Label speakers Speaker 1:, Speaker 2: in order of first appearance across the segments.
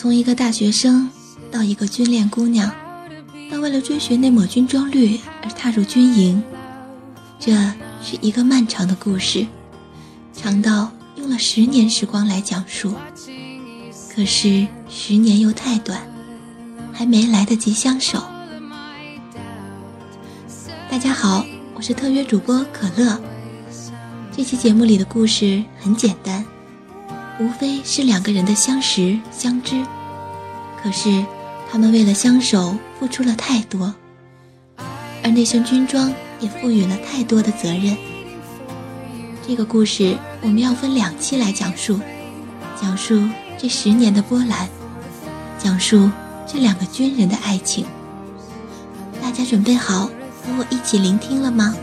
Speaker 1: 从一个大学生到一个军恋姑娘，到为了追寻那抹军装绿而踏入军营，这是一个漫长的故事，长到用了十年时光来讲述。可是十年又太短，还没来得及相守。大家好，我是特约主播可乐。这期节目里的故事很简单。无非是两个人的相识相知，可是他们为了相守付出了太多，而那身军装也赋予了太多的责任。这个故事我们要分两期来讲述，讲述这十年的波澜，讲述这两个军人的爱情。大家准备好和我一起聆听了吗？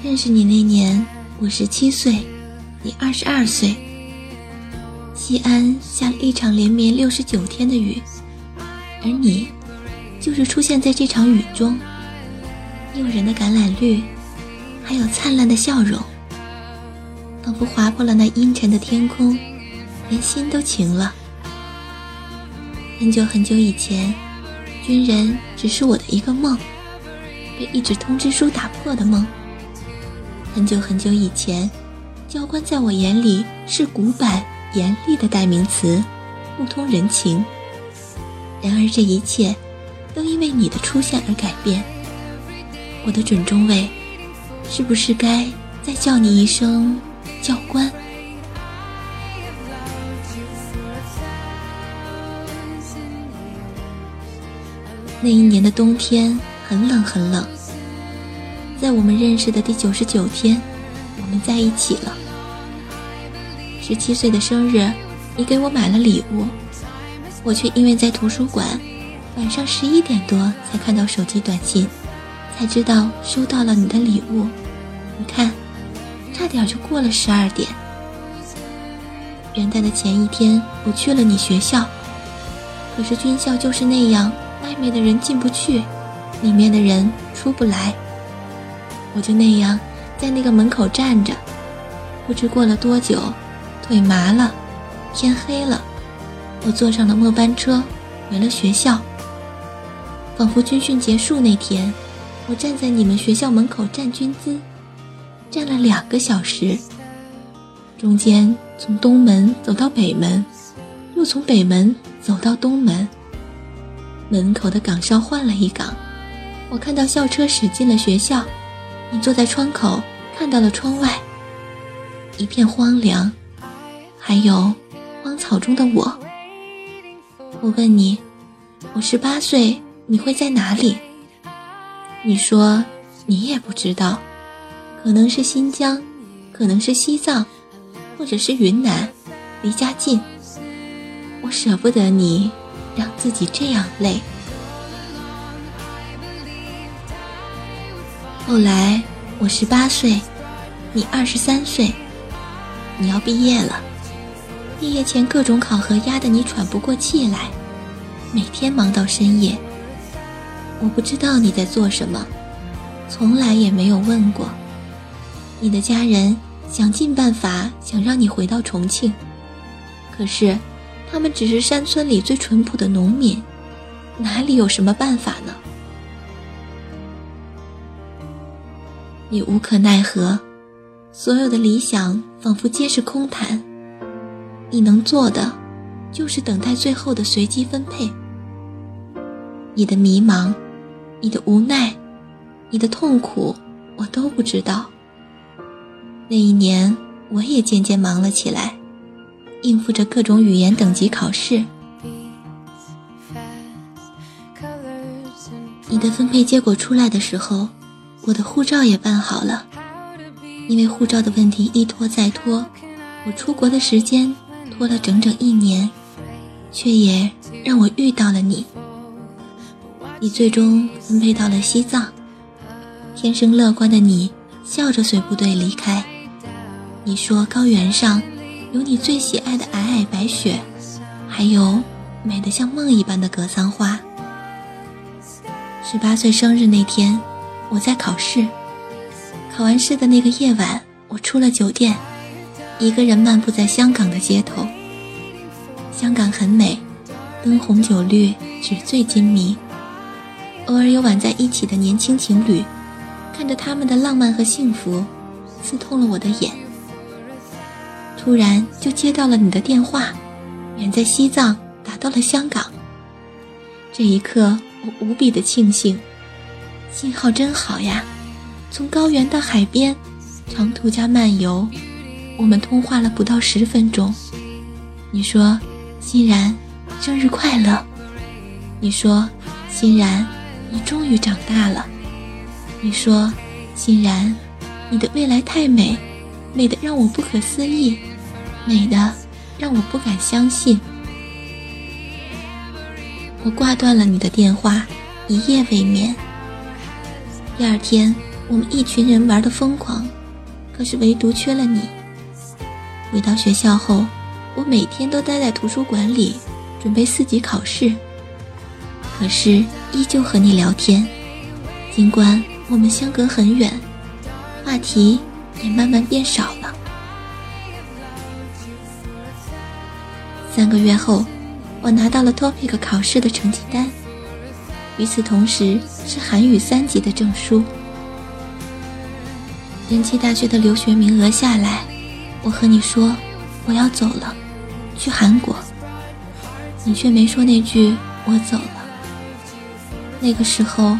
Speaker 1: 认识你那年，我十七岁，你二十二岁。西安下了一场连绵六十九天的雨，而你，就是出现在这场雨中。诱人的橄榄绿，还有灿烂的笑容，仿佛划破了那阴沉的天空，连心都晴了。很久很久以前，军人只是我的一个梦，被一纸通知书打破的梦。很久很久以前，教官在我眼里是古板严厉的代名词，不通人情。然而这一切，都因为你的出现而改变。我的准中尉，是不是该再叫你一声教官？那一年的冬天很冷很冷。在我们认识的第九十九天，我们在一起了。十七岁的生日，你给我买了礼物，我却因为在图书馆，晚上十一点多才看到手机短信，才知道收到了你的礼物。你看，差点就过了十二点。元旦的前一天，我去了你学校，可是军校就是那样，外面的人进不去，里面的人出不来。我就那样在那个门口站着，不知过了多久，腿麻了，天黑了，我坐上了末班车，回了学校。仿佛军训结束那天，我站在你们学校门口站军姿，站了两个小时，中间从东门走到北门，又从北门走到东门。门口的岗哨换了一岗，我看到校车驶进了学校。你坐在窗口，看到了窗外一片荒凉，还有荒草中的我。我问你，我十八岁，你会在哪里？你说你也不知道，可能是新疆，可能是西藏，或者是云南，离家近。我舍不得你，让自己这样累。后来我十八岁，你二十三岁，你要毕业了。毕业前各种考核压得你喘不过气来，每天忙到深夜。我不知道你在做什么，从来也没有问过。你的家人想尽办法想让你回到重庆，可是他们只是山村里最淳朴的农民，哪里有什么办法呢？你无可奈何，所有的理想仿佛皆是空谈。你能做的，就是等待最后的随机分配。你的迷茫，你的无奈，你的痛苦，我都不知道。那一年，我也渐渐忙了起来，应付着各种语言等级考试。你的分配结果出来的时候。我的护照也办好了，因为护照的问题一拖再拖，我出国的时间拖了整整一年，却也让我遇到了你。你最终分配到了西藏，天生乐观的你笑着随部队离开。你说高原上有你最喜爱的皑皑白雪，还有美得像梦一般的格桑花。十八岁生日那天。我在考试，考完试的那个夜晚，我出了酒店，一个人漫步在香港的街头。香港很美，灯红酒绿，纸醉金迷。偶尔有晚在一起的年轻情侣，看着他们的浪漫和幸福，刺痛了我的眼。突然就接到了你的电话，远在西藏打到了香港。这一刻，我无比的庆幸，信号真好呀！从高原到海边，长途加漫游，我们通话了不到十分钟。你说：“欣然，生日快乐。”你说：“欣然。”你终于长大了，你说，欣然，你的未来太美，美的让我不可思议，美的让我不敢相信。我挂断了你的电话，一夜未眠。第二天，我们一群人玩的疯狂，可是唯独缺了你。回到学校后，我每天都待在图书馆里，准备四级考试。可是依旧和你聊天，尽管我们相隔很远，话题也慢慢变少了。三个月后，我拿到了 Topic 考试的成绩单，与此同时是韩语三级的证书。人气大学的留学名额下来，我和你说我要走了，去韩国，你却没说那句我走了。那个时候，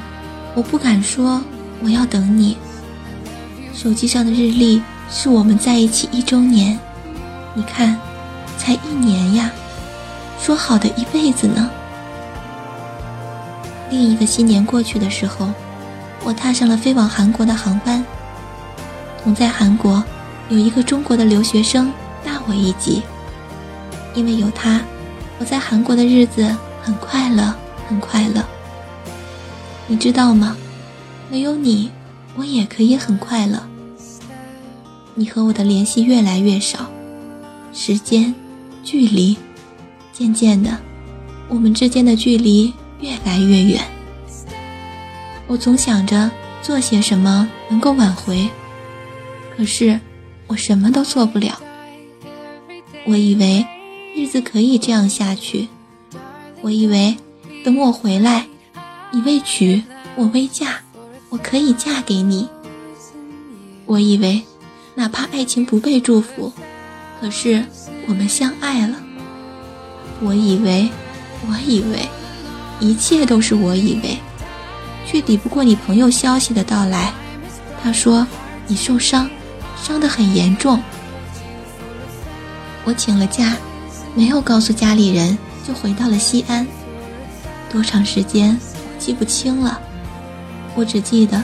Speaker 1: 我不敢说我要等你。手机上的日历是我们在一起一周年，你看，才一年呀，说好的一辈子呢。另一个新年过去的时候，我踏上了飞往韩国的航班。同在韩国，有一个中国的留学生大我一级，因为有他，我在韩国的日子很快乐，很快乐。你知道吗？没有你，我也可以很快乐。你和我的联系越来越少，时间、距离，渐渐的，我们之间的距离越来越远。我总想着做些什么能够挽回，可是我什么都做不了。我以为日子可以这样下去，我以为等我回来。你未娶，我未嫁，我可以嫁给你。我以为，哪怕爱情不被祝福，可是我们相爱了。我以为，我以为，一切都是我以为，却抵不过你朋友消息的到来。他说你受伤，伤得很严重。我请了假，没有告诉家里人，就回到了西安。多长时间？记不清了，我只记得，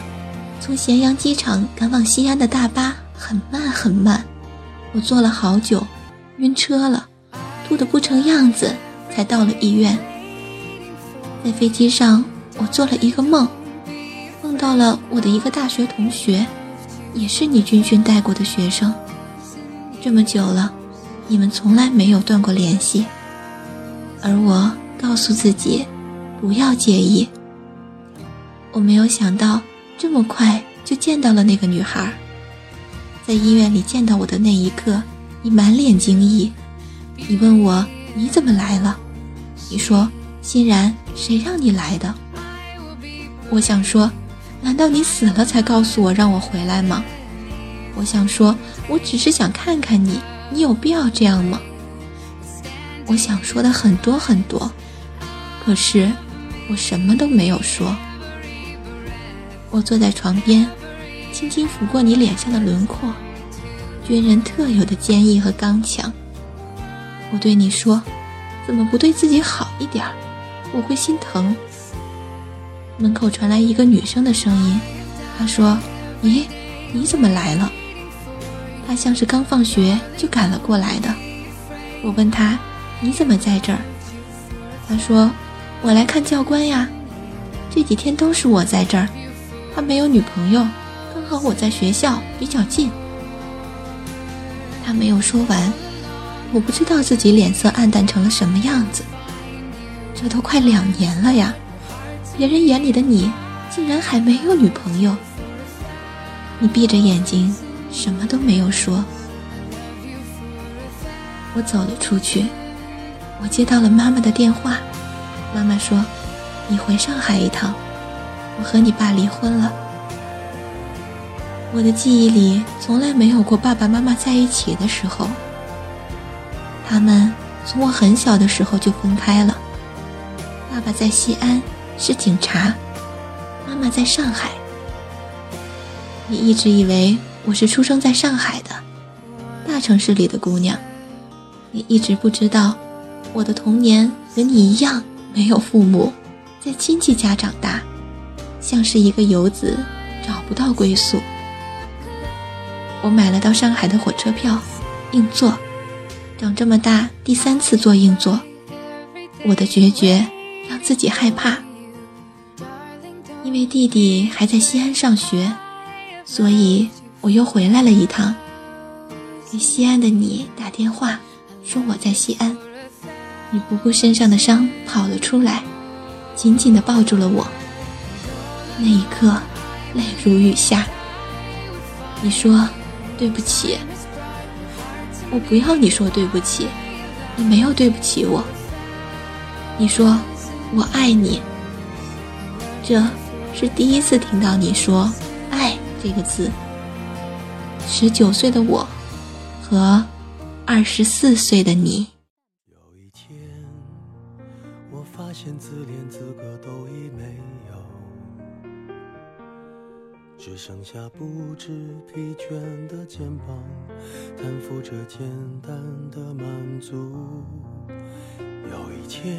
Speaker 1: 从咸阳机场赶往西安的大巴很慢很慢，我坐了好久，晕车了，吐得不成样子，才到了医院。在飞机上，我做了一个梦，梦到了我的一个大学同学，也是你军训带过的学生。这么久了，你们从来没有断过联系，而我告诉自己，不要介意。我没有想到这么快就见到了那个女孩，在医院里见到我的那一刻，你满脸惊异。你问我你怎么来了？你说欣然，谁让你来的？我想说，难道你死了才告诉我让我回来吗？我想说，我只是想看看你，你有必要这样吗？我想说的很多很多，可是我什么都没有说。我坐在床边，轻轻抚过你脸上的轮廓，军人特有的坚毅和刚强。我对你说：“怎么不对自己好一点儿？我会心疼。”门口传来一个女生的声音，她说：“咦，你怎么来了？”她像是刚放学就赶了过来的。我问她：“你怎么在这儿？”她说：“我来看教官呀，这几天都是我在这儿。”他没有女朋友，刚好我在学校比较近。他没有说完，我不知道自己脸色暗淡成了什么样子。这都快两年了呀，别人眼里的你竟然还没有女朋友。
Speaker 2: 你闭着眼睛，什么都没有说。我走了出去，我接到了妈妈的电话，妈妈说：“你回上海一趟，我和你爸离婚了。”我的记忆里从来没有过爸爸妈妈在一起的时候。他们从我很小的时候就分开了。爸爸在西安是警察，妈妈在上海。你一直以为我是出生在上海的大城市里的姑娘，你一直不知道我的童年和你一样没有父母，在亲戚家长大，像是一个游子，找不到归宿。我买了到上海的火车票，硬座。长这么大第三次坐硬座，我的决绝自己害怕。因为弟弟还在西安上学，所以我又回来了一趟，给西安的你打电话，说我在西安。你不顾身上的伤跑了出来，紧紧地抱住了我。那一刻，泪如雨下。你说。对不起，我不要你说对不起，你没有对不起我。你说我爱你，这是第一次听到你说“爱”这个字。十九岁的我，和二十四岁的你。有一天，我发现自怜资格都已没有只剩下不知疲倦的肩膀，担负着简单的满足。有一天，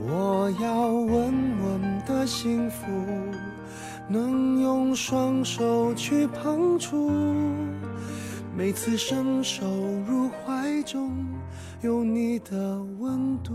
Speaker 2: 我要稳稳的幸福，能用双手去碰触，每次伸手入怀中。有你的温度。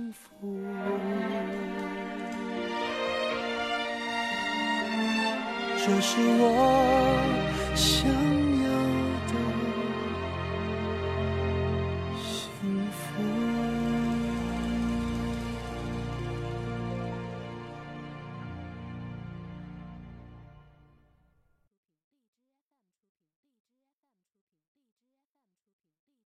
Speaker 2: 这是我想。